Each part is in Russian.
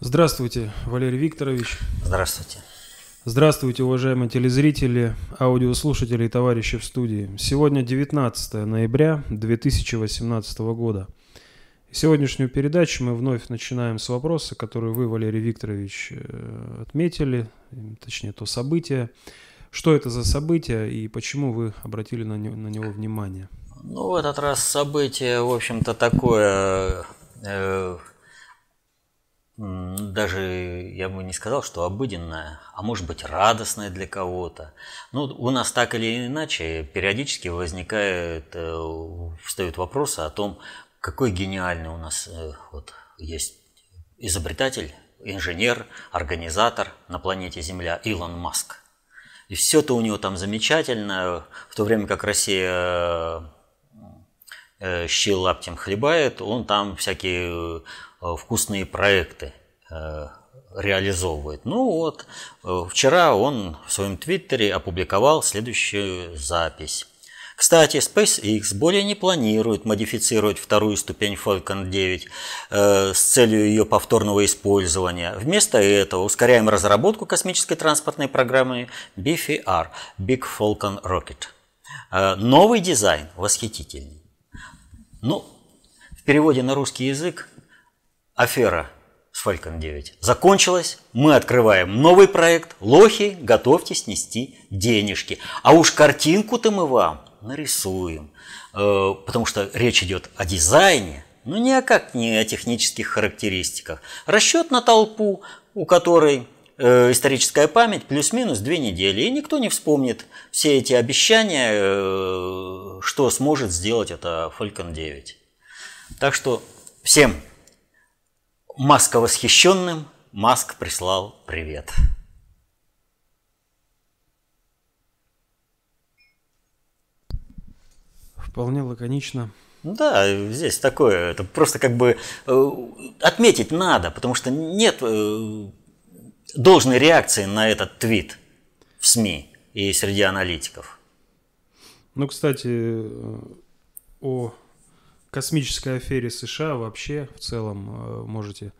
Здравствуйте, Валерий Викторович. Здравствуйте. Здравствуйте, уважаемые телезрители, аудиослушатели и товарищи в студии. Сегодня 19 ноября 2018 года. Сегодняшнюю передачу мы вновь начинаем с вопроса, который вы, Валерий Викторович, э, отметили, точнее, то событие. Что это за событие и почему вы обратили на него, на него внимание? Ну, в этот раз событие, в общем-то, такое э, даже я бы не сказал, что обыденное, а может быть радостное для кого-то. Ну, у нас так или иначе периодически возникает, э, встают вопросы о том, какой гениальный у нас э, вот, есть изобретатель, инженер, организатор на планете Земля Илон Маск. И все это у него там замечательно, в то время как Россия э, щи лаптем хлебает, он там всякие вкусные проекты э, реализовывает. Ну вот, э, вчера он в своем твиттере опубликовал следующую запись. Кстати, SpaceX более не планирует модифицировать вторую ступень Falcon 9 э, с целью ее повторного использования. Вместо этого ускоряем разработку космической транспортной программы BFR – Big Falcon Rocket. Э, новый дизайн восхитительный. Ну, в переводе на русский язык афера с Falcon 9 закончилась, мы открываем новый проект, лохи, готовьтесь нести денежки. А уж картинку-то мы вам нарисуем, э, потому что речь идет о дизайне, но никак не о технических характеристиках. Расчет на толпу, у которой э, историческая память плюс-минус две недели, и никто не вспомнит все эти обещания, э, что сможет сделать это Falcon 9. Так что всем Маска восхищенным, Маск прислал привет. Вполне лаконично. Да, здесь такое, это просто как бы э, отметить надо, потому что нет э, должной реакции на этот твит в СМИ и среди аналитиков. Ну, кстати, э, о космической афере США вообще в целом э, можете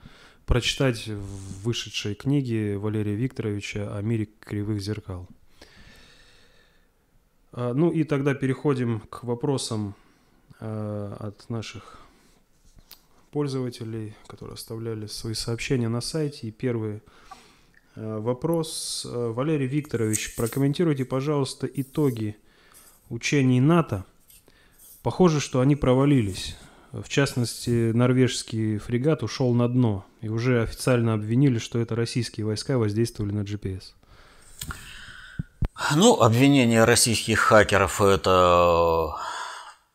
прочитать в вышедшей книге Валерия Викторовича о мире кривых зеркал. А, ну и тогда переходим к вопросам э, от наших пользователей, которые оставляли свои сообщения на сайте. И первый э, вопрос. Валерий Викторович, прокомментируйте, пожалуйста, итоги учений НАТО – Похоже, что они провалились. В частности, норвежский фрегат ушел на дно и уже официально обвинили, что это российские войска воздействовали на GPS. Ну, обвинение российских хакеров – это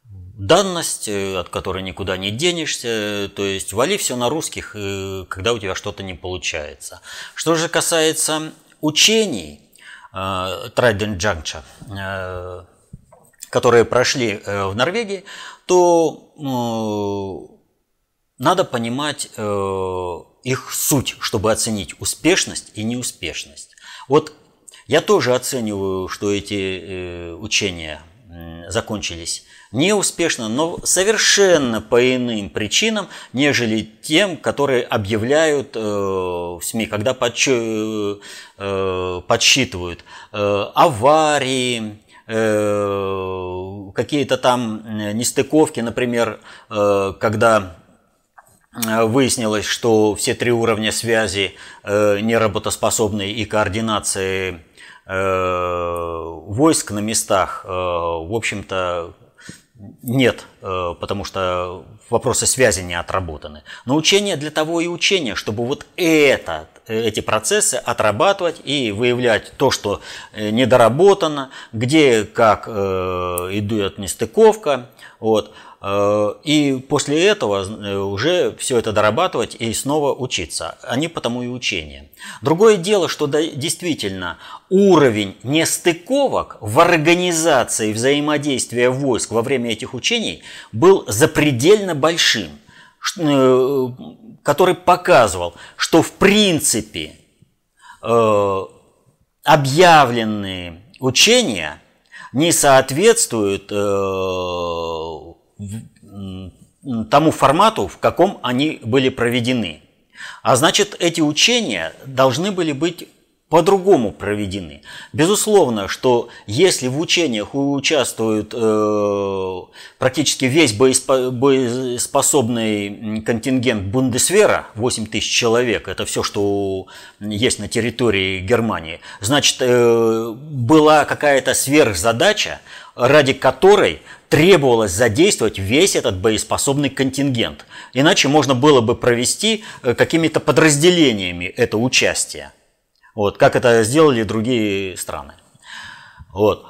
данность, от которой никуда не денешься. То есть вали все на русских, когда у тебя что-то не получается. Что же касается учений, Trident Juncture, э, которые прошли э, в Норвегии, то э, надо понимать э, их суть, чтобы оценить успешность и неуспешность. Вот я тоже оцениваю, что эти учения закончились неуспешно, но совершенно по иным причинам, нежели тем, которые объявляют в СМИ, когда подсчитывают аварии, Э, какие-то там э, нестыковки, например, э, когда выяснилось, что все три уровня связи неработоспособны и координации войск на местах, в общем-то, нет, потому что вопросы связи не отработаны. Но учение для того и учение, чтобы вот это эти процессы отрабатывать и выявлять то, что э, недоработано, где как э, идет нестыковка. Вот. Э, и после этого э, уже все это дорабатывать и снова учиться. Они потому и учения. Другое дело, что действительно уровень нестыковок в организации взаимодействия войск во время этих учений был запредельно большим который показывал, что в принципе э, объявленные учения не соответствуют э, тому формату, в каком они были проведены. А значит, эти учения должны были быть по-другому проведены. Безусловно, что если в учениях участвует э, практически весь боеспособный контингент Бундесвера, 8 тысяч человек, это все, что есть на территории Германии, значит, э, была какая-то сверхзадача, ради которой требовалось задействовать весь этот боеспособный контингент. Иначе можно было бы провести э, какими-то подразделениями это участие. Вот, как это сделали другие страны. Вот.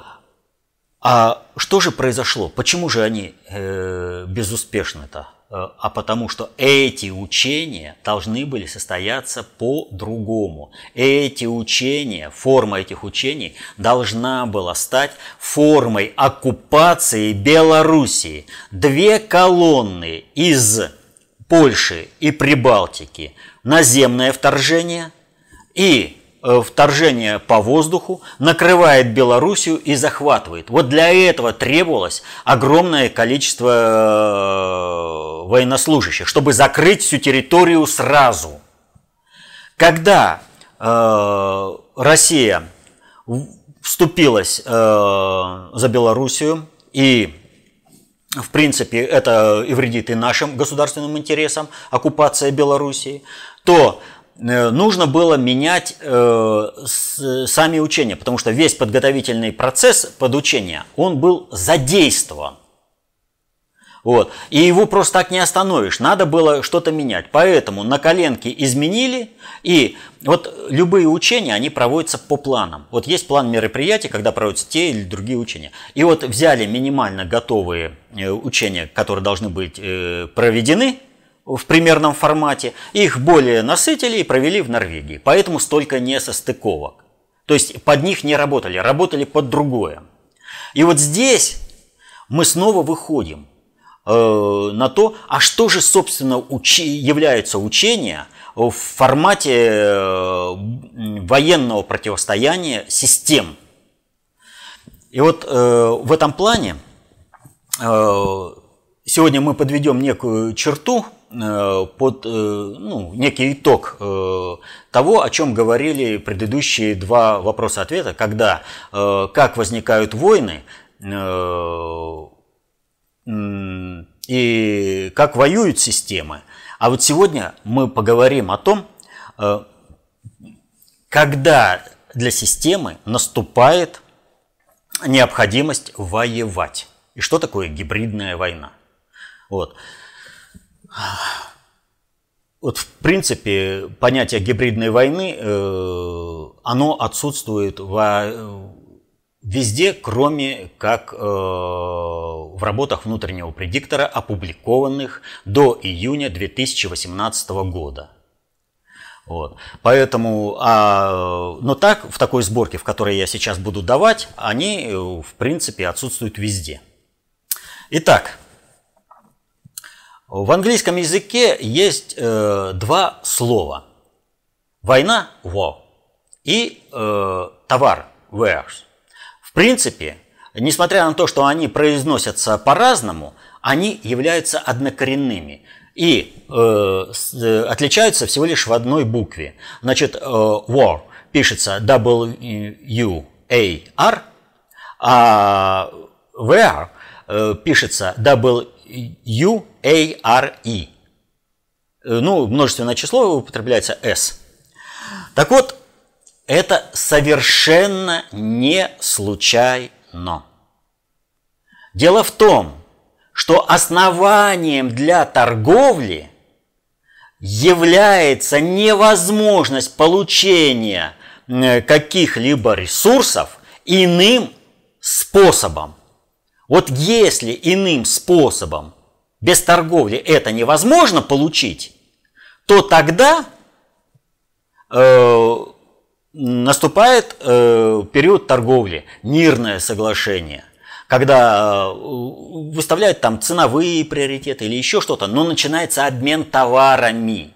А что же произошло? Почему же они э, безуспешны-то? Э, а потому что эти учения должны были состояться по-другому. Эти учения, форма этих учений должна была стать формой оккупации Белоруссии. Две колонны из Польши и Прибалтики, наземное вторжение и вторжение по воздуху, накрывает Белоруссию и захватывает. Вот для этого требовалось огромное количество э, военнослужащих, чтобы закрыть всю территорию сразу. Когда э, Россия вступилась э, за Белоруссию и в принципе, это и вредит и нашим государственным интересам, оккупация Белоруссии, то Э, нужно было менять э, сами учения, потому что весь подготовительный процесс подучения, он был задействован. Вот. И его просто так не остановишь. Надо было что-то менять. Поэтому на коленке изменили. И вот любые учения, они проводятся по планам. Вот есть план мероприятий, когда проводятся те или другие учения. И вот взяли минимально готовые э, учения, которые должны быть проведены – в примерном формате, их более насытили и провели в Норвегии. Поэтому столько несостыковок. То есть под них не работали, работали под другое. И вот здесь мы снова выходим э, на то, а что же, собственно, учи, является учение в формате э, военного противостояния систем. И вот э, в этом плане э, сегодня мы подведем некую черту под э, ну, некий итог э, того, о чем говорили предыдущие два вопроса-ответа, когда как возникают войны и как воюют системы. А вот сегодня мы поговорим о том, когда для системы наступает необходимость воевать. И что такое гибридная война? Вот. Вот в принципе понятие гибридной войны, э, оно отсутствует во, везде, кроме как э, в работах внутреннего предиктора, опубликованных до июня 2018 года. Вот. Поэтому, а, но так, в такой сборке, в которой я сейчас буду давать, они, э, в принципе, отсутствуют везде. Итак, в английском языке есть э, два слова. Война – war и э, товар – wares. В принципе, несмотря на то, что они произносятся по-разному, они являются однокоренными и э, э отличаются всего лишь в одной букве. Значит, э, war пишется W-U-A-R, а where э, пишется W U-A-R-E. Ну, множественное число употребляется S. Так вот, это совершенно не случайно. Дело в том, что основанием для торговли является невозможность получения э, каких-либо ресурсов иным способом. Вот если иным способом, без торговли это невозможно получить, то тогда э, наступает э, период торговли, мирное соглашение, когда э, выставляют там ценовые приоритеты или еще что-то, но начинается обмен товарами.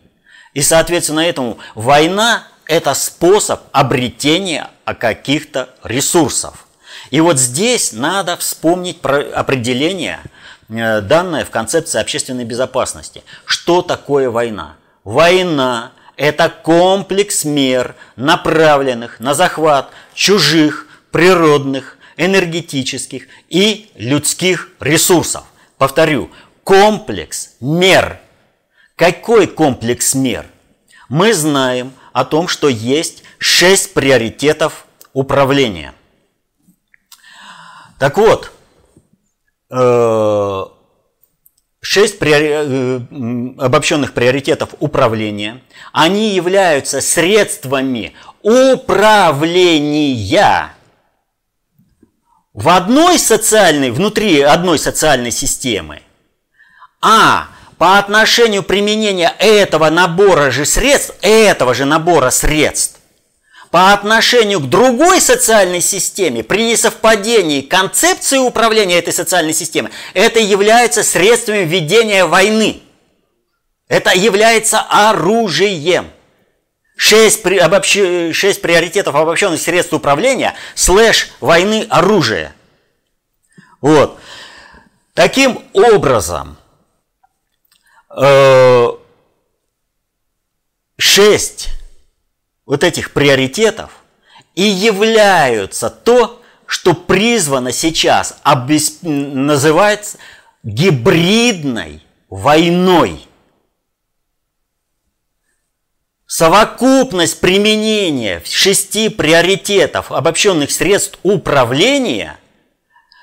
И, соответственно, этому война – это способ обретения каких-то ресурсов. И вот здесь надо вспомнить про определение, э, данное в концепции общественной безопасности. Что такое война? война – это комплекс мер, направленных на захват чужих, природных, энергетических и людских ресурсов. Повторю, комплекс мер. Какой комплекс мер? Мы знаем о том, что есть шесть приоритетов управления. Так вот, э, шесть приори... Э, обобщенных приоритетов управления, они являются средствами управления в одной социальной, внутри одной социальной системы, а по отношению применения этого набора же средств, этого же набора средств, по отношению к другой социальной системе, при несовпадении концепции управления этой социальной системой, это является средствами ведения войны. Это является оружием. Шесть, при, обобщ... шесть приоритетов обобщенных средств управления слэш войны оружия. Вот. Таким образом, э, шесть вот этих приоритетов и являются то, что призвано сейчас обесп... называется гибридной войной. Совокупность применения шести приоритетов обобщенных средств управления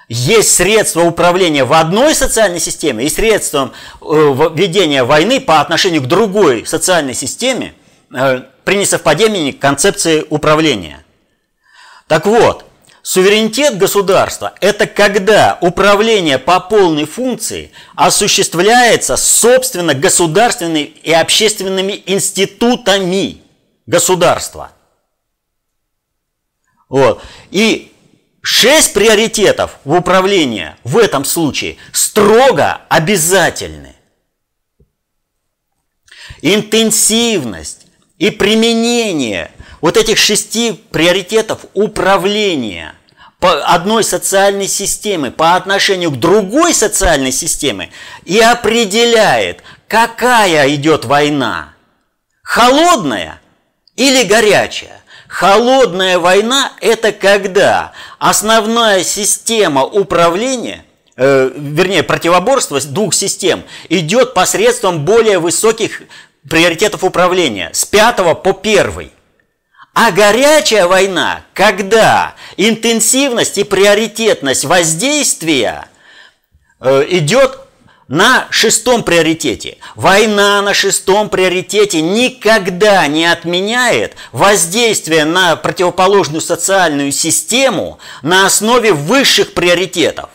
есть средство управления в одной социальной системе и средством э, ведения войны по отношению к другой социальной системе при несовпадении концепции управления. Так вот, суверенитет государства – это когда управление по полной функции осуществляется собственно государственными и общественными институтами государства. Вот. И шесть приоритетов в управлении в этом случае строго обязательны. Интенсивность, и применение вот этих шести приоритетов управления по одной социальной системы по отношению к другой социальной системе и определяет, какая идет война. Холодная или горячая. Холодная война – это когда основная система управления, э, вернее, противоборство двух систем идет посредством более высоких приоритетов управления с 5 по 1. А горячая война, когда интенсивность и приоритетность воздействия э, идет на шестом приоритете. Война на шестом приоритете никогда не отменяет воздействие на противоположную социальную систему на основе высших приоритетов.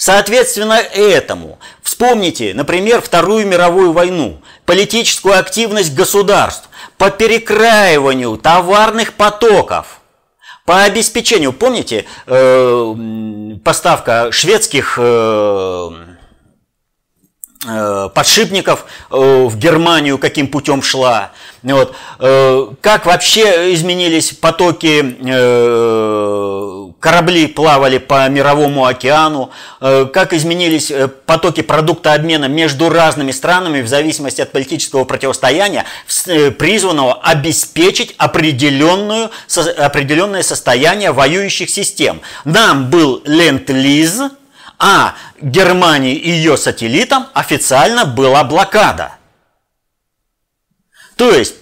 Соответственно этому, вспомните, например, Вторую мировую войну, политическую активность государств по перекраиванию товарных потоков, по обеспечению, помните, э, поставка шведских э, э, подшипников э, в Германию каким путем шла, вот. Э, как вообще изменились потоки, корабли плавали по мировому океану, э, как изменились потоки продукта обмена между разными странами в зависимости от политического противостояния, призванного обеспечить определенную, определенное состояние воюющих систем. Нам был ленд-лиз, а Германии и ее сателлитам официально была блокада – то есть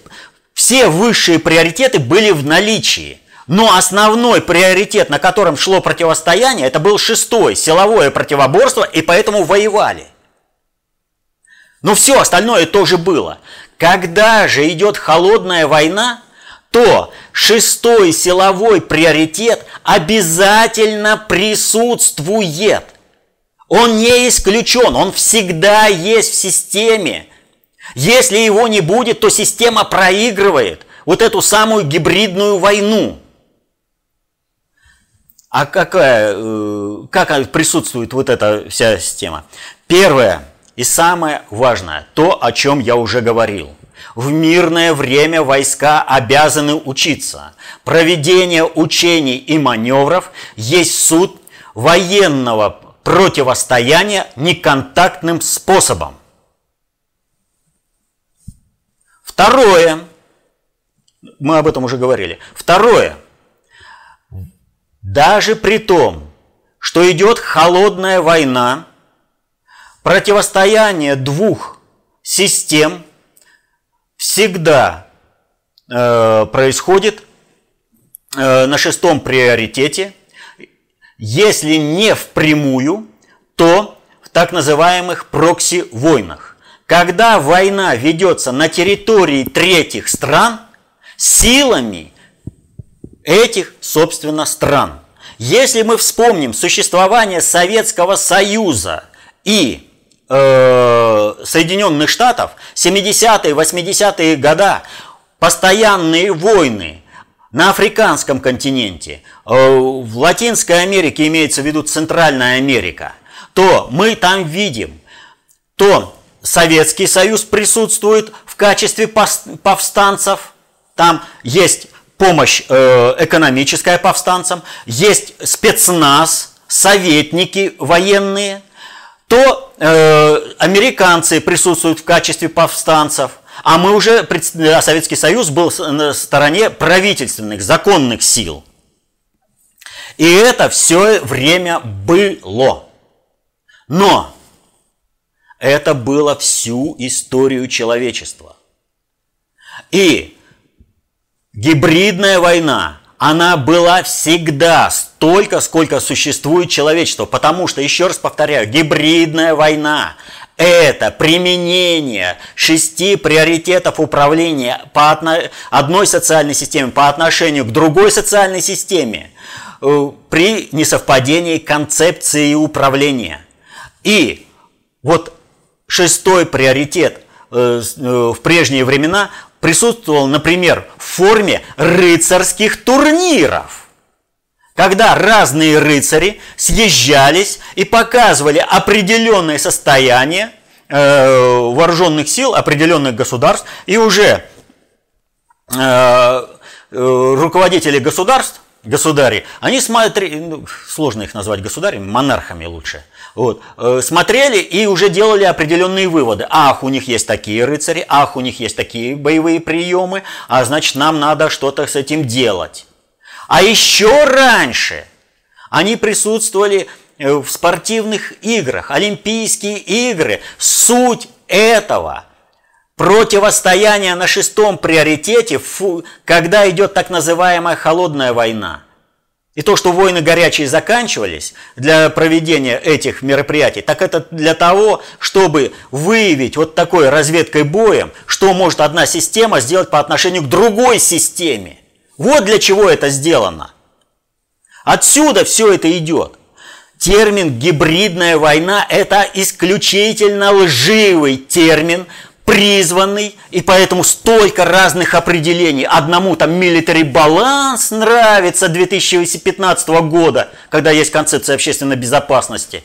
все высшие приоритеты были в наличии. Но основной приоритет, на котором шло противостояние, это был шестой, силовое противоборство, и поэтому воевали. Но все остальное тоже было. Когда же идет холодная война, то шестой силовой приоритет обязательно присутствует. Он не исключен, он всегда есть в системе. Если его не будет, то система проигрывает вот эту самую гибридную войну. А какая, э, как присутствует вот эта вся система? Первое и самое важное, то, о чем я уже говорил. В мирное время войска обязаны учиться. Проведение учений и маневров есть суд военного противостояния неконтактным способом. Второе, мы об этом уже говорили. Второе, даже при том, что идет холодная война, противостояние двух систем всегда э, происходит э, на шестом приоритете, если не впрямую, то в так называемых прокси-войнах. Когда война ведется на территории третьих стран силами этих, собственно, стран. Если мы вспомним существование Советского Союза и э, Соединенных Штатов, 70-е, 80-е года, постоянные войны на африканском континенте, э, в Латинской Америке имеется в виду Центральная Америка, то мы там видим, то Советский Союз присутствует в качестве повстанцев, там есть помощь э, экономическая повстанцам, есть спецназ, советники военные, то э, американцы присутствуют в качестве повстанцев, а мы уже, а Советский Союз был на стороне правительственных, законных сил. И это все время было. Но это было всю историю человечества. И гибридная война, она была всегда столько, сколько существует человечество. Потому что, еще раз повторяю, гибридная война – это применение шести приоритетов управления по одной социальной системе по отношению к другой социальной системе э, при несовпадении концепции управления. И вот шестой приоритет э, э, в прежние времена присутствовал, например, в форме рыцарских турниров, когда разные рыцари съезжались и показывали определенное состояние э, вооруженных сил определенных государств, и уже руководители государств, государи, они смотрели, ну, сложно их назвать государями, монархами лучше – вот, э, смотрели и уже делали определенные выводы. Ах, у них есть такие рыцари, ах, у них есть такие боевые приемы, а значит нам надо что-то с этим делать. А еще раньше они присутствовали э, в спортивных играх, Олимпийские игры. Суть этого противостояния на шестом приоритете, когда идет так называемая холодная война – и то, что войны горячие заканчивались для проведения этих мероприятий, так это для того, чтобы выявить вот такой разведкой боем, что может одна система сделать по отношению к другой системе. Вот для чего это сделано. Отсюда все это идет. Термин «гибридная война» – это исключительно лживый термин, призванный, и поэтому столько разных определений. Одному там military баланс нравится 2015 года, когда есть концепция общественной безопасности.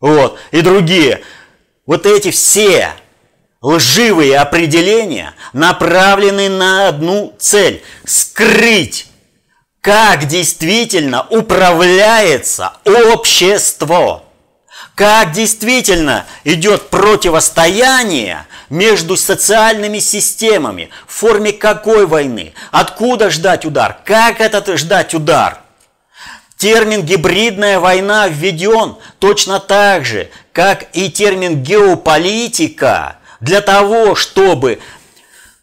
Вот. И другие. Вот эти все лживые определения направлены на одну цель – скрыть, как действительно управляется общество как действительно идет противостояние между социальными системами, в форме какой войны, откуда ждать удар, как этот ждать удар. Термин «гибридная война» введен точно так же, как и термин «геополитика» для того, чтобы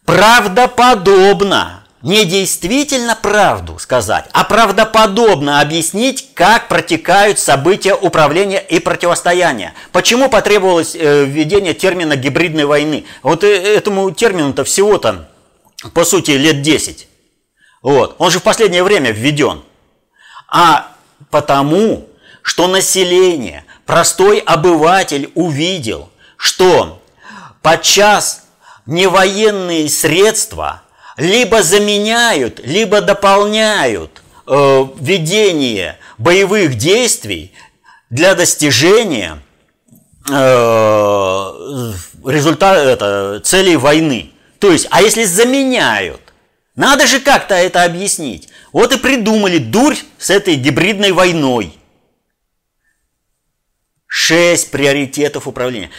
правдоподобно не действительно правду сказать, а правдоподобно объяснить, как протекают события управления и противостояния. Почему потребовалось э, введение термина гибридной войны? Вот э, этому термину-то всего-то, по сути, лет 10. Вот. Он же в последнее время введен. А потому, что население, простой обыватель увидел, что подчас невоенные средства – либо заменяют, либо дополняют э, ведение боевых действий для достижения э, результата это, целей войны. То есть, а если заменяют, надо же как-то это объяснить. Вот и придумали дурь с этой гибридной войной. Шесть приоритетов управления.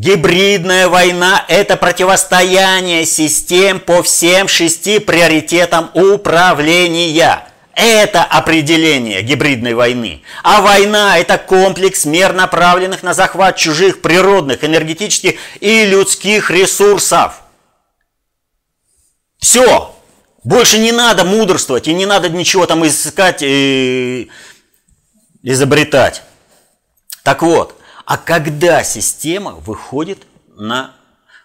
Гибридная война – это противостояние систем по всем шести приоритетам управления. Это определение гибридной войны. А война – это комплекс мер, направленных на захват чужих природных, энергетических и людских ресурсов. Все. Больше не надо мудрствовать и не надо ничего там искать и изобретать. Так вот, а когда система выходит на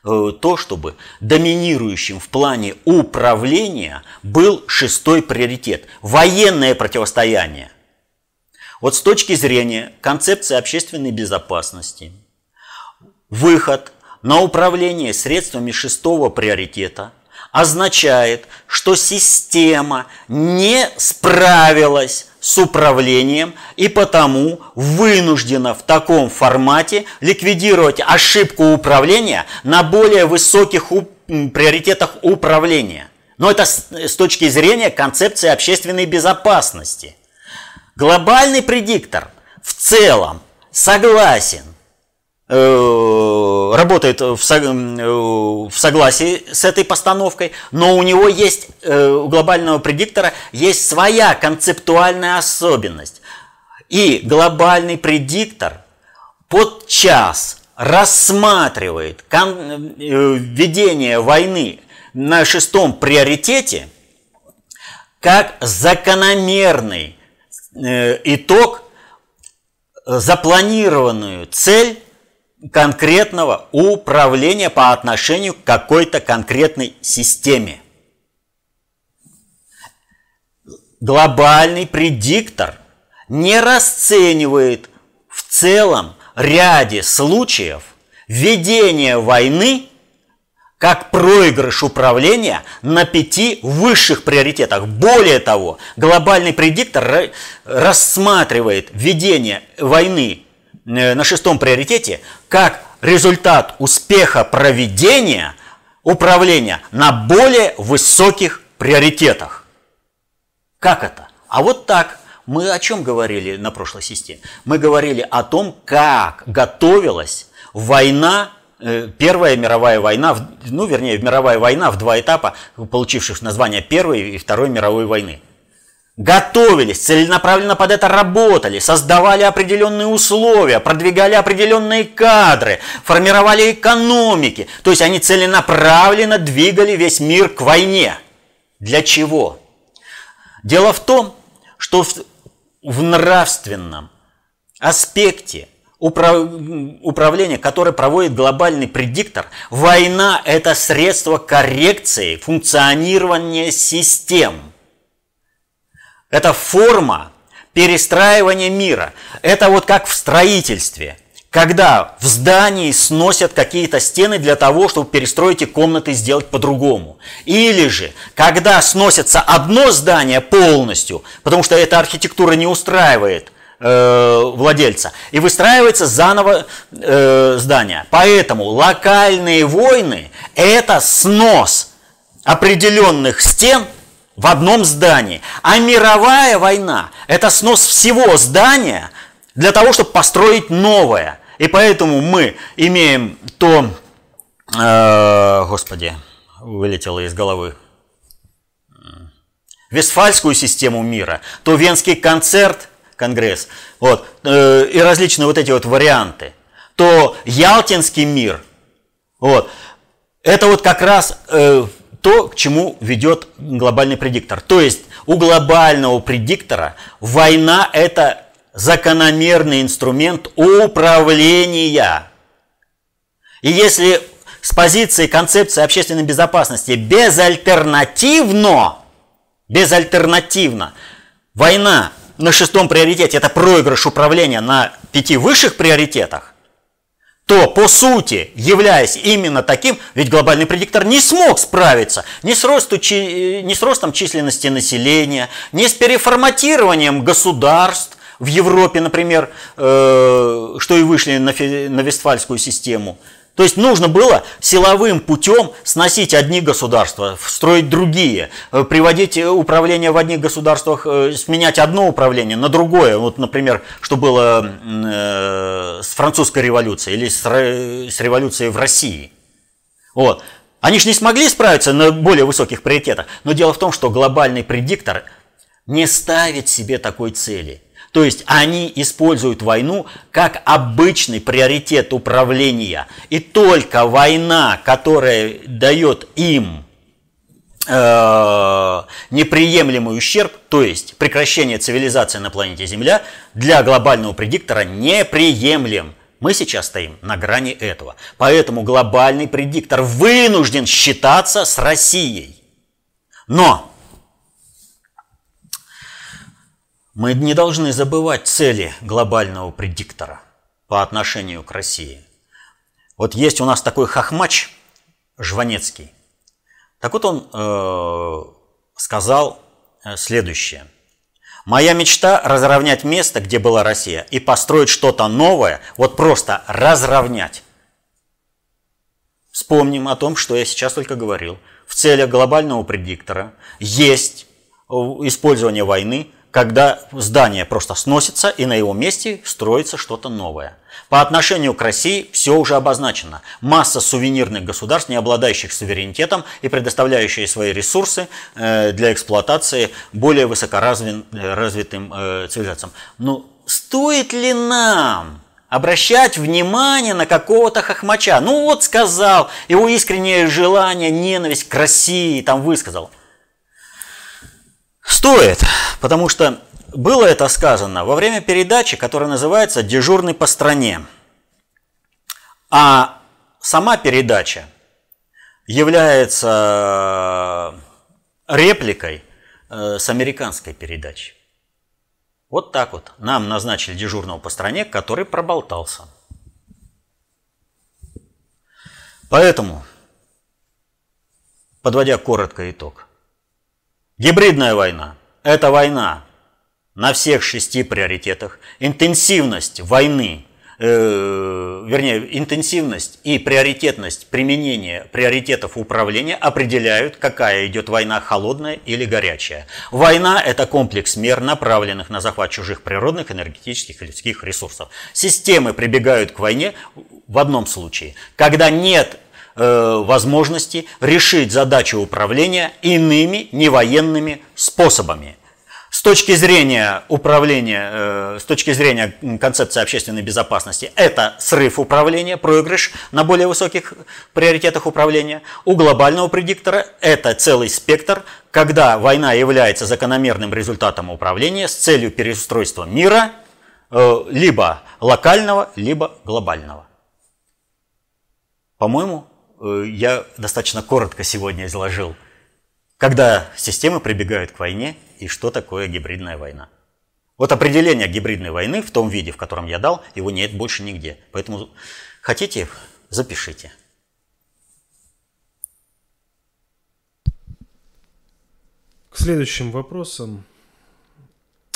э, то, чтобы доминирующим в плане управления был шестой приоритет – военное противостояние. Вот с точки зрения концепции общественной безопасности, выход на управление средствами шестого приоритета означает, что система не справилась с управлением и потому вынуждена в таком формате ликвидировать ошибку управления на более высоких приоритетах управления. Но это с точки зрения концепции общественной безопасности. Глобальный предиктор в целом согласен Э, работает в, э, в согласии с этой постановкой, но у него есть, э, у глобального предиктора есть своя концептуальная особенность. И глобальный предиктор под час рассматривает введение войны на шестом приоритете как закономерный итог, запланированную цель конкретного управления по отношению к какой-то конкретной системе. Глобальный предиктор не расценивает в целом ряде случаев ведение войны как проигрыш управления на пяти высших приоритетах. Более того, глобальный предиктор рассматривает ведение войны на шестом приоритете как результат успеха проведения управления на более высоких приоритетах. Как это? А вот так. Мы о чем говорили на прошлой системе? Мы говорили о том, как готовилась война э, Первая мировая война, ну, вернее, мировая война в два этапа, получивших название Первой и Второй мировой войны готовились, целенаправленно под это работали, создавали определенные условия, продвигали определенные кадры, формировали экономики. То есть они целенаправленно двигали весь мир к войне. Для чего? Дело в том, что в, в нравственном аспекте управления, которое проводит глобальный предиктор, война – это средство коррекции функционирования систем – это форма перестраивания мира. Это вот как в строительстве. Когда в здании сносят какие-то стены для того, чтобы перестроить и комнаты сделать по-другому. Или же, когда сносится одно здание полностью, потому что эта архитектура не устраивает э, владельца, и выстраивается заново э, здание. Поэтому локальные войны – это снос определенных стен – в одном здании. А мировая война – это снос всего здания для того, чтобы построить новое. И поэтому мы имеем то, э, господи, вылетело из головы, Вестфальскую систему мира, то Венский концерт, конгресс, вот, э, и различные вот эти вот варианты, то Ялтинский мир, вот, это вот как раз э, то, к чему ведет глобальный предиктор. То есть у глобального предиктора война – это закономерный инструмент управления. И если с позиции концепции общественной безопасности безальтернативно, безальтернативно, война на шестом приоритете – это проигрыш управления на пяти высших приоритетах, то по сути, являясь именно таким, ведь глобальный предиктор не смог справиться ни с, росту, ни с ростом численности населения, ни с переформатированием государств в Европе, например, э, что и вышли на, на Вестфальскую систему. То есть нужно было силовым путем сносить одни государства, строить другие, э, приводить управление в одних государствах, э, сменять одно управление на другое. Вот, например, что было с французской революцией или с революцией в России. Вот. Они же не смогли справиться на более высоких приоритетах. Но дело в том, что глобальный предиктор не ставит себе такой цели. То есть они используют войну как обычный приоритет управления. И только война, которая дает им э, неприемлемый ущерб, то есть прекращение цивилизации на планете Земля, для глобального предиктора неприемлем. Мы сейчас стоим на грани этого. Поэтому глобальный предиктор вынужден считаться с Россией. Но Мы не должны забывать цели глобального предиктора по отношению к России. Вот есть у нас такой хохмач Жванецкий. Так вот он э, сказал э, следующее. Моя мечта разровнять место, где была Россия, и построить что-то новое, вот просто разровнять. Вспомним о том, что я сейчас только говорил. В целях глобального предиктора есть э, использование войны когда здание просто сносится и на его месте строится что-то новое. По отношению к России все уже обозначено. Масса сувенирных государств, не обладающих суверенитетом и предоставляющие свои ресурсы э, для эксплуатации более высокоразвитым э, цивилизациям. Но стоит ли нам обращать внимание на какого-то хохмача? Ну вот сказал, его искреннее желание, ненависть к России там высказал – Стоит, потому что было это сказано во время передачи, которая называется «Дежурный по стране». А сама передача является репликой э, с американской передачи. Вот так вот. Нам назначили дежурного по стране, который проболтался. Поэтому, подводя коротко итог, Гибридная война – это война на всех шести приоритетах. Интенсивность войны, э, вернее, интенсивность и приоритетность применения приоритетов управления определяют, какая идет война, холодная или горячая. Война – это комплекс мер, направленных на захват чужих природных, энергетических и людских ресурсов. Системы прибегают к войне в одном случае, когда нет Э, возможности решить задачу управления иными невоенными способами. С точки зрения управления, э, с точки зрения концепции общественной безопасности, это срыв управления, проигрыш на более высоких приоритетах управления. У глобального предиктора это целый спектр, когда война является закономерным результатом управления с целью переустройства мира, э, либо локального, либо глобального. По-моему, я достаточно коротко сегодня изложил, когда системы прибегают к войне и что такое гибридная война. Вот определение гибридной войны в том виде, в котором я дал, его нет больше нигде. Поэтому хотите, запишите. К следующим вопросам.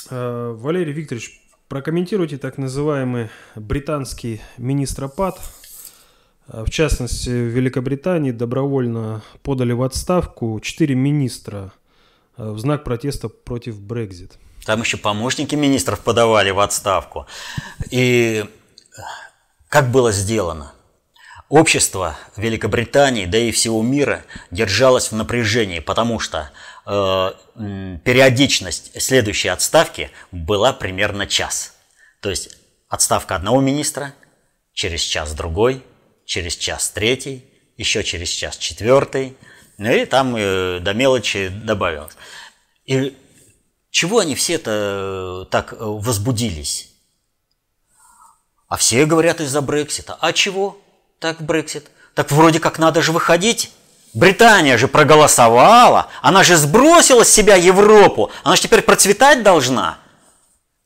Э, Валерий Викторович, прокомментируйте так называемый британский министропад – в частности, в Великобритании добровольно подали в отставку четыре министра а, в знак протеста против Брекзит. Там еще помощники министров подавали в отставку. И как было сделано? Общество Великобритании, да и всего мира держалось в напряжении, потому что э, периодичность следующей отставки была примерно час. То есть отставка одного министра, через час другой, через час третий, еще через час четвертый, ну и там э, до мелочи добавилось. И чего они все это э, так э, возбудились? А все говорят из-за Брексита. А чего так Брексит? Так вроде как надо же выходить. Британия же проголосовала, она же сбросила с себя Европу, она же теперь процветать должна.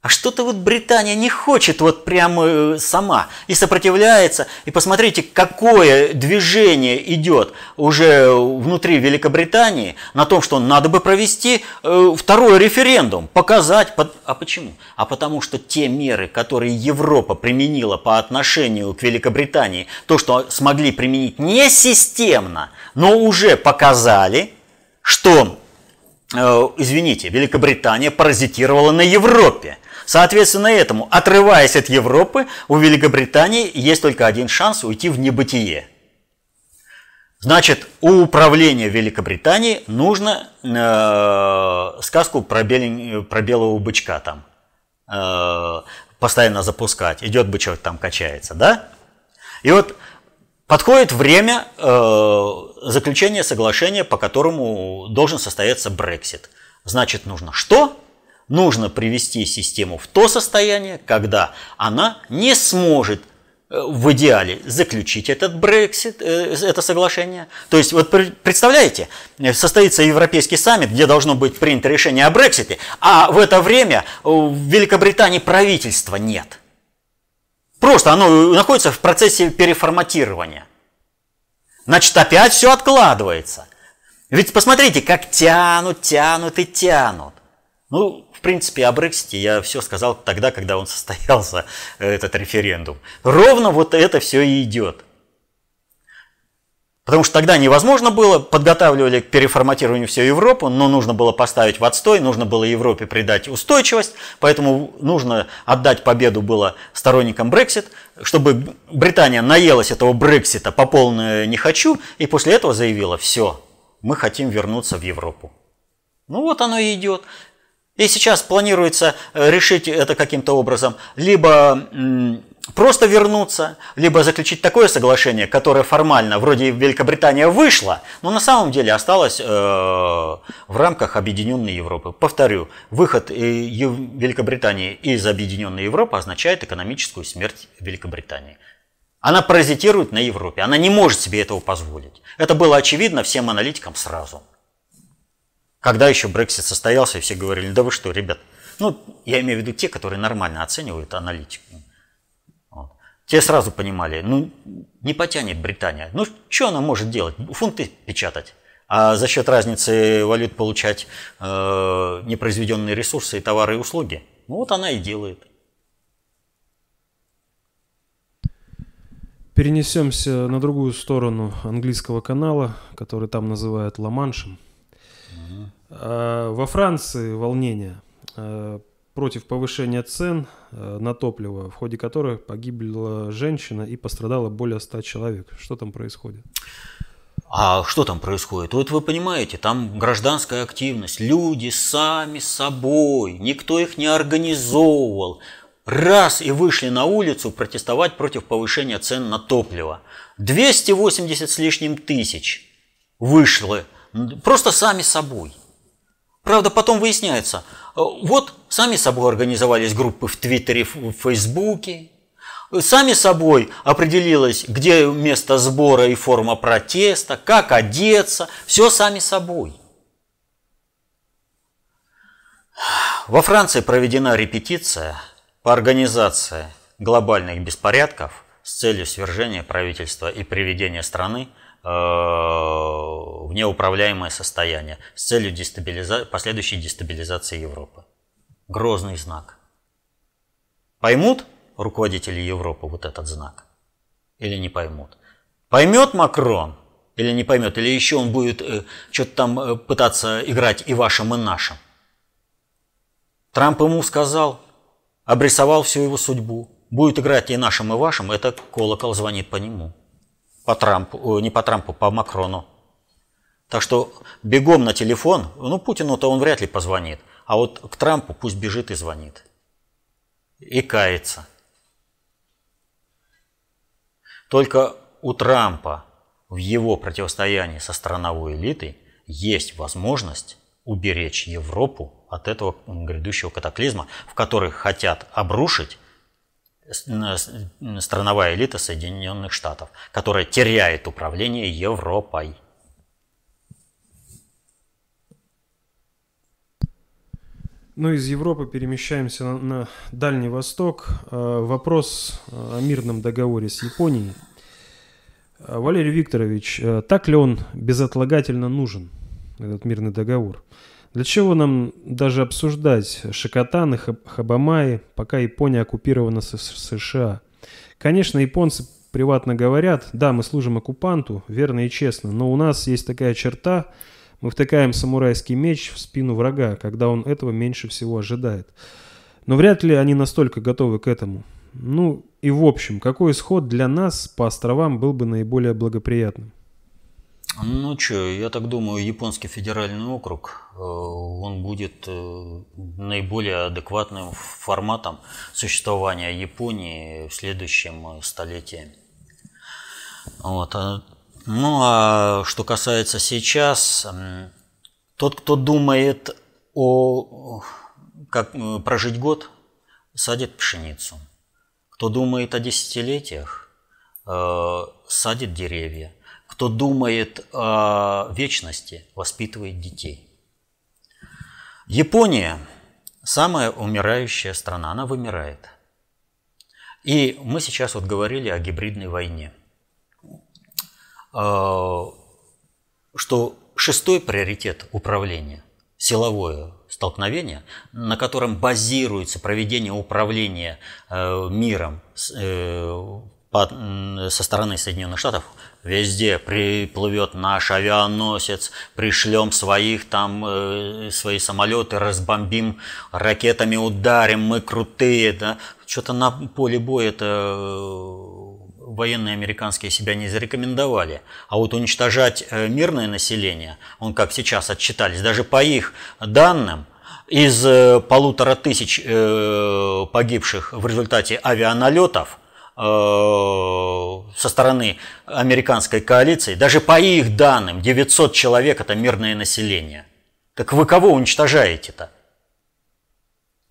А что-то вот Британия не хочет вот прямо э, сама и сопротивляется. И посмотрите, какое движение идет уже внутри Великобритании на том, что надо бы провести э, второй референдум, показать. А почему? А потому что те меры, которые Европа применила по отношению к Великобритании, то, что смогли применить не системно, но уже показали, что, э, извините, Великобритания паразитировала на Европе. Соответственно этому, отрываясь от Европы, у Великобритании есть только один шанс уйти в небытие. Значит, у управления Великобритании нужно э, сказку про, белень, про белого бычка там э, постоянно запускать. Идет бычок там качается, да? И вот подходит время э, заключения соглашения, по которому должен состояться Брексит. Значит, нужно что? Нужно привести систему в то состояние, когда она не сможет Э, в идеале заключить этот Брексит, э, это соглашение. То есть, вот представляете, состоится Европейский саммит, где должно быть принято решение о Брексите, а в это время в Великобритании правительства нет. Просто оно находится в процессе переформатирования. Значит, опять все откладывается. Ведь посмотрите, как тянут, тянут и тянут. Ну, принципе, о Брексите я все сказал тогда, когда он состоялся, э, этот референдум. Ровно вот это все и идет. Потому что тогда невозможно было, подготавливали к переформатированию всю Европу, но нужно было поставить в отстой, нужно было Европе придать устойчивость, поэтому нужно отдать победу было сторонникам Брексит, чтобы Британия наелась этого Брексита по полной не хочу, и после этого заявила, все, мы хотим вернуться в Европу. Ну вот оно и идет. И сейчас планируется э, решить это каким-то образом, либо просто вернуться, либо заключить такое соглашение, которое формально, вроде Великобритания вышла, но на самом деле осталось э, в рамках Объединенной Европы. Повторю, выход Великобритании из Объединенной Европы означает экономическую смерть Великобритании. Она паразитирует на Европе, она не может себе этого позволить. Это было очевидно всем аналитикам сразу. Когда еще Брексит состоялся, и все говорили, да вы что, ребят, ну, я имею в виду те, которые нормально оценивают аналитику. Вот. Те сразу понимали, ну, не потянет Британия. Ну, что она может делать? Фунты печатать. А за счет разницы валют получать э, непроизведенные ресурсы, товары и услуги. Ну, вот она и делает. Перенесемся на другую сторону английского канала, который там называют Ла-Маншем. А, во Франции волнение а, против повышения цен а, на топливо, в ходе которой погибла женщина и пострадало более 100 человек. Что там происходит? А что там происходит? Вот вы понимаете, там гражданская активность, люди сами собой, никто их не организовывал, раз и вышли на улицу протестовать против повышения цен на топливо. 280 с лишним тысяч вышло просто сами собой. Правда, потом выясняется, э, вот сами собой организовались группы в Твиттере, в Фейсбуке, сами собой определилось, где место сбора и форма протеста, как одеться, все сами собой. Во Франции проведена репетиция по организации глобальных беспорядков с целью свержения правительства и приведения страны в неуправляемое состояние с целью дестабилиза... последующей дестабилизации Европы. Грозный знак. Поймут руководители Европы вот этот знак или не поймут? Поймет Макрон или не поймет? Или еще он будет э, что-то там э, пытаться играть и вашим, и нашим? Трамп ему сказал, обрисовал всю его судьбу. Будет играть и нашим, и вашим, это колокол звонит по нему по Трампу, не по Трампу, по Макрону. Так что бегом на телефон, ну Путину-то он вряд ли позвонит, а вот к Трампу пусть бежит и звонит. И кается. Только у Трампа в его противостоянии со страновой элитой есть возможность уберечь Европу от этого грядущего катаклизма, в который хотят обрушить страновая элита Соединенных Штатов, которая теряет управление Европой. Ну, из Европы перемещаемся на, на Дальний Восток. А, вопрос о мирном договоре с Японией. А, Валерий Викторович, так ли он безотлагательно нужен, этот мирный договор? Для чего нам даже обсуждать Шикотан и Хабамаи, пока Япония оккупирована США? Конечно, японцы приватно говорят, да, мы служим оккупанту, верно и честно, но у нас есть такая черта, мы втыкаем самурайский меч в спину врага, когда он этого меньше всего ожидает. Но вряд ли они настолько готовы к этому. Ну и в общем, какой исход для нас по островам был бы наиболее благоприятным? Ну что, я так думаю, японский федеральный округ, э, он будет э, наиболее адекватным форматом существования Японии в следующем столетии. Вот. А, ну а что касается сейчас, тот, кто думает о как э, прожить год, садит пшеницу. Кто думает о десятилетиях, садит деревья. Кто думает о вечности, воспитывает детей. Япония – самая умирающая страна, она вымирает. И мы сейчас вот говорили о гибридной войне. А, что шестой приоритет управления – силовое столкновение, на котором базируется проведение управления э, миром э, со стороны Соединенных Штатов – Везде приплывет наш авианосец, пришлем своих там, э, свои самолеты, разбомбим, ракетами ударим, мы крутые, да. Что-то на поле боя это э, военные американские себя не зарекомендовали. А вот уничтожать э, мирное население, он как сейчас отчитались, даже по их данным, из э, полутора тысяч погибших в результате авианалетов – со стороны американской коалиции, даже по их данным, 900 человек – это мирное население. Так вы кого уничтожаете-то?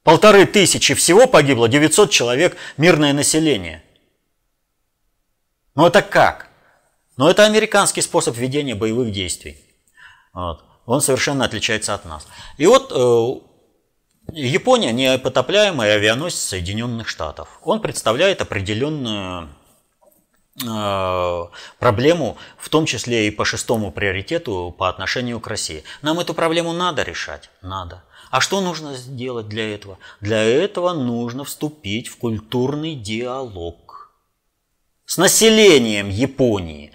Полторы тысячи всего погибло, 900 человек – мирное население. Ну это как? Ну это американский способ ведения боевых действий. Вот. Он совершенно отличается от нас. И вот э, Япония – непотопляемый авианосец Соединенных Штатов. Он представляет определенную э, проблему, в том числе и по шестому приоритету по отношению к России. Нам эту проблему надо решать? Надо. А что нужно сделать для этого? Для этого нужно вступить в культурный диалог с населением Японии.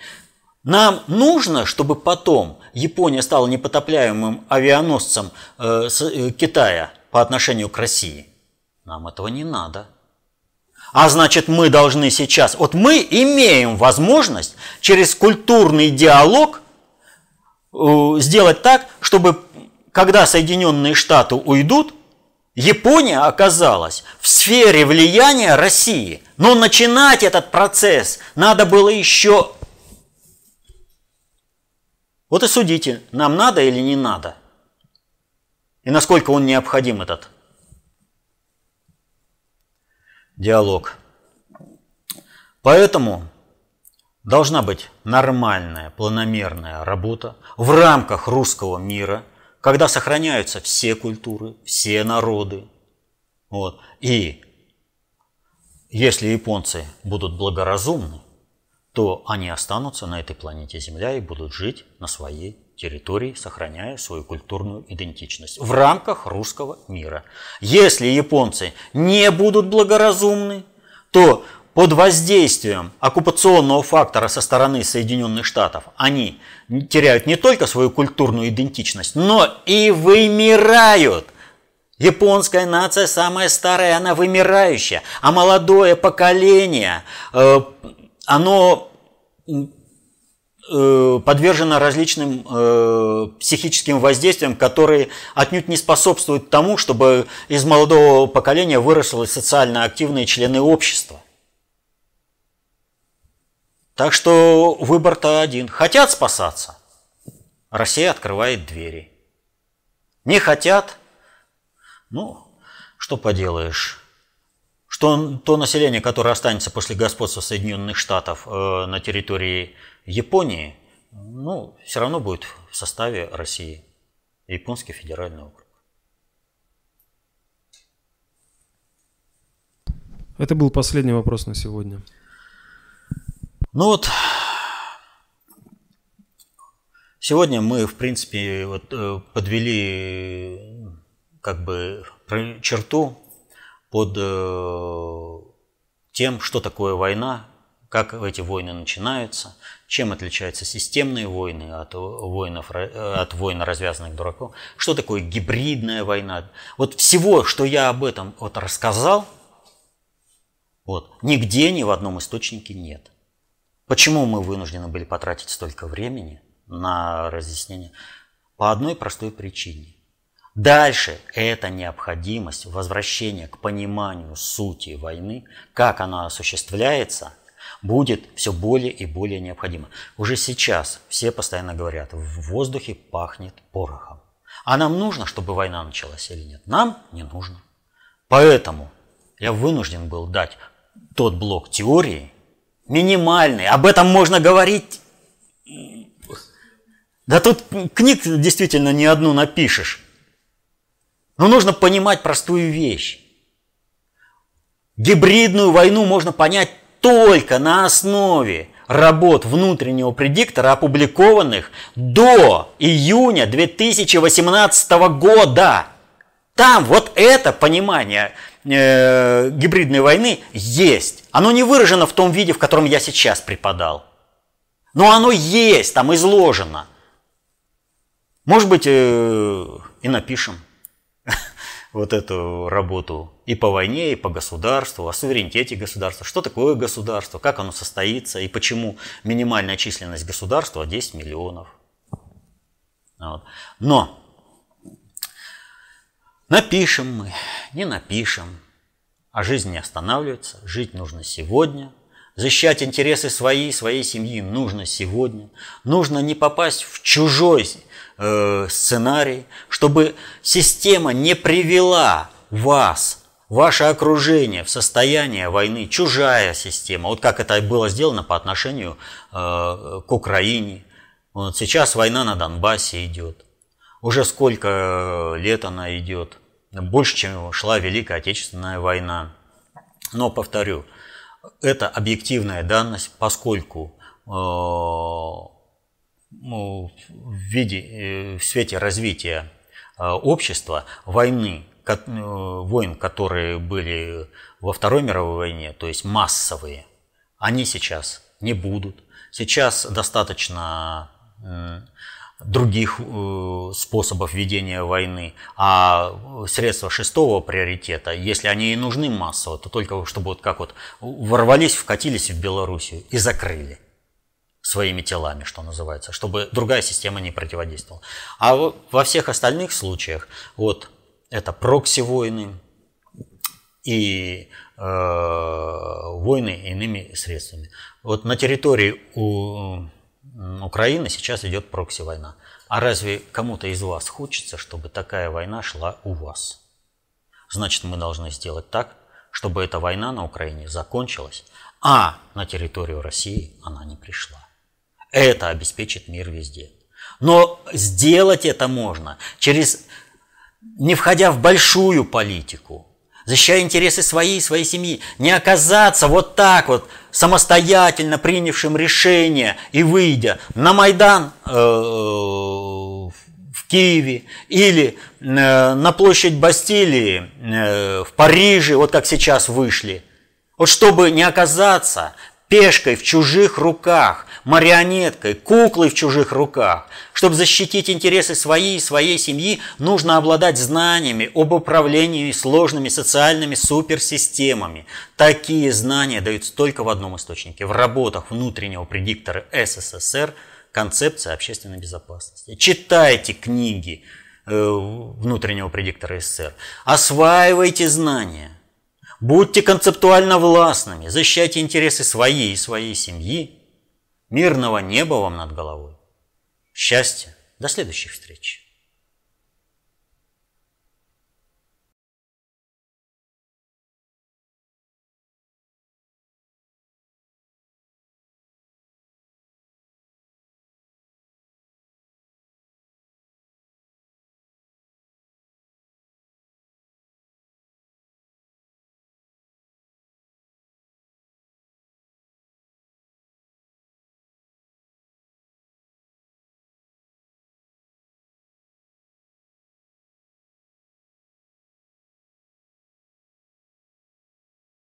Нам нужно, чтобы потом Япония стала непотопляемым авианосцем э, э, Китая – по отношению к России. Нам этого не надо. А значит, мы должны сейчас, вот мы имеем возможность через культурный диалог э, сделать так, чтобы когда Соединенные Штаты уйдут, Япония оказалась в сфере влияния России. Но начинать этот процесс надо было еще... Вот и судите, нам надо или не надо – и насколько он необходим, этот диалог. Поэтому должна быть нормальная, планомерная работа в рамках русского мира, когда сохраняются все культуры, все народы. Вот. И если японцы будут благоразумны, то они останутся на этой планете Земля и будут жить на своей территорий, сохраняя свою культурную идентичность в рамках русского мира. Если японцы не будут благоразумны, то под воздействием оккупационного фактора со стороны Соединенных Штатов они теряют не только свою культурную идентичность, но и вымирают. Японская нация самая старая, она вымирающая, а молодое поколение, э, оно подвержена различным э, психическим воздействиям, которые отнюдь не способствуют тому, чтобы из молодого поколения выросли социально активные члены общества. Так что выбор-то один. Хотят спасаться? Россия открывает двери. Не хотят? Ну, что поделаешь. Что то население, которое останется после господства Соединенных Штатов э, на территории Японии, ну, все равно будет в составе России. Японский федеральный округ. Это был последний вопрос на сегодня. Ну вот, сегодня мы, в принципе, вот, э, подвели как бы черту под э, тем, что такое война, как эти войны начинаются, чем отличаются системные войны от, воинов, от войн развязанных дураков, что такое гибридная война. Вот всего, что я об этом вот рассказал, вот, нигде ни в одном источнике нет. Почему мы вынуждены были потратить столько времени на разъяснение? По одной простой причине. Дальше это необходимость возвращения к пониманию сути войны, как она осуществляется, будет все более и более необходимо. Уже сейчас все постоянно говорят, в воздухе пахнет порохом. А нам нужно, чтобы война началась или нет? Нам не нужно. Поэтому я вынужден был дать тот блок теории, минимальный. Об этом можно говорить. Да тут книг действительно не одну напишешь. Но нужно понимать простую вещь. Гибридную войну можно понять только на основе работ внутреннего предиктора, опубликованных до июня 2018 года. Там вот это понимание э, гибридной войны есть. Оно не выражено в том виде, в котором я сейчас преподал. Но оно есть, там изложено. Может быть, э, и напишем вот эту работу и по войне, и по государству, о суверенитете государства, что такое государство, как оно состоится? И почему минимальная численность государства 10 миллионов. Вот. Но напишем мы, не напишем, а жизнь не останавливается, жить нужно сегодня, защищать интересы своей, своей семьи нужно сегодня, нужно не попасть в чужой э, сценарий, чтобы система не привела вас, ваше окружение в состояние войны, чужая система. Вот как это было сделано по отношению э, к Украине. Вот сейчас война на Донбассе идет. Уже сколько лет она идет. Больше, чем шла Великая Отечественная война. Но, повторю, это объективная данность, поскольку э, ну, в, виде, э, в свете развития э, общества войны, э, войн, которые были во Второй мировой войне, то есть массовые, они сейчас не будут. Сейчас достаточно других способов ведения войны, а средства шестого приоритета, если они и нужны массово, то только чтобы вот как вот ворвались, вкатились в Белоруссию и закрыли своими телами, что называется, чтобы другая система не противодействовала. А во всех остальных случаях, вот это прокси-войны и э, войны иными средствами. Вот на территории у Украины сейчас идет прокси-война. А разве кому-то из вас хочется, чтобы такая война шла у вас? Значит, мы должны сделать так, чтобы эта война на Украине закончилась, а на территорию России она не пришла. Это обеспечит мир везде. Но сделать это можно через, не входя в большую политику, защищая интересы своей и своей семьи, не оказаться вот так вот самостоятельно принявшим решение и выйдя на Майдан э, в Киеве или э, на площадь Бастилии э, в Париже, вот как сейчас вышли. Вот чтобы не оказаться пешкой в чужих руках, марионеткой, куклой в чужих руках. Чтобы защитить интересы своей и своей семьи, нужно обладать знаниями об управлении сложными социальными суперсистемами. Такие знания даются только в одном источнике – в работах внутреннего предиктора СССР «Концепция общественной безопасности». Читайте книги э, внутреннего предиктора СССР, осваивайте знания. Будьте концептуально властными, защищайте интересы своей и своей семьи, Мирного неба вам над головой. Счастья. До следующих встреч.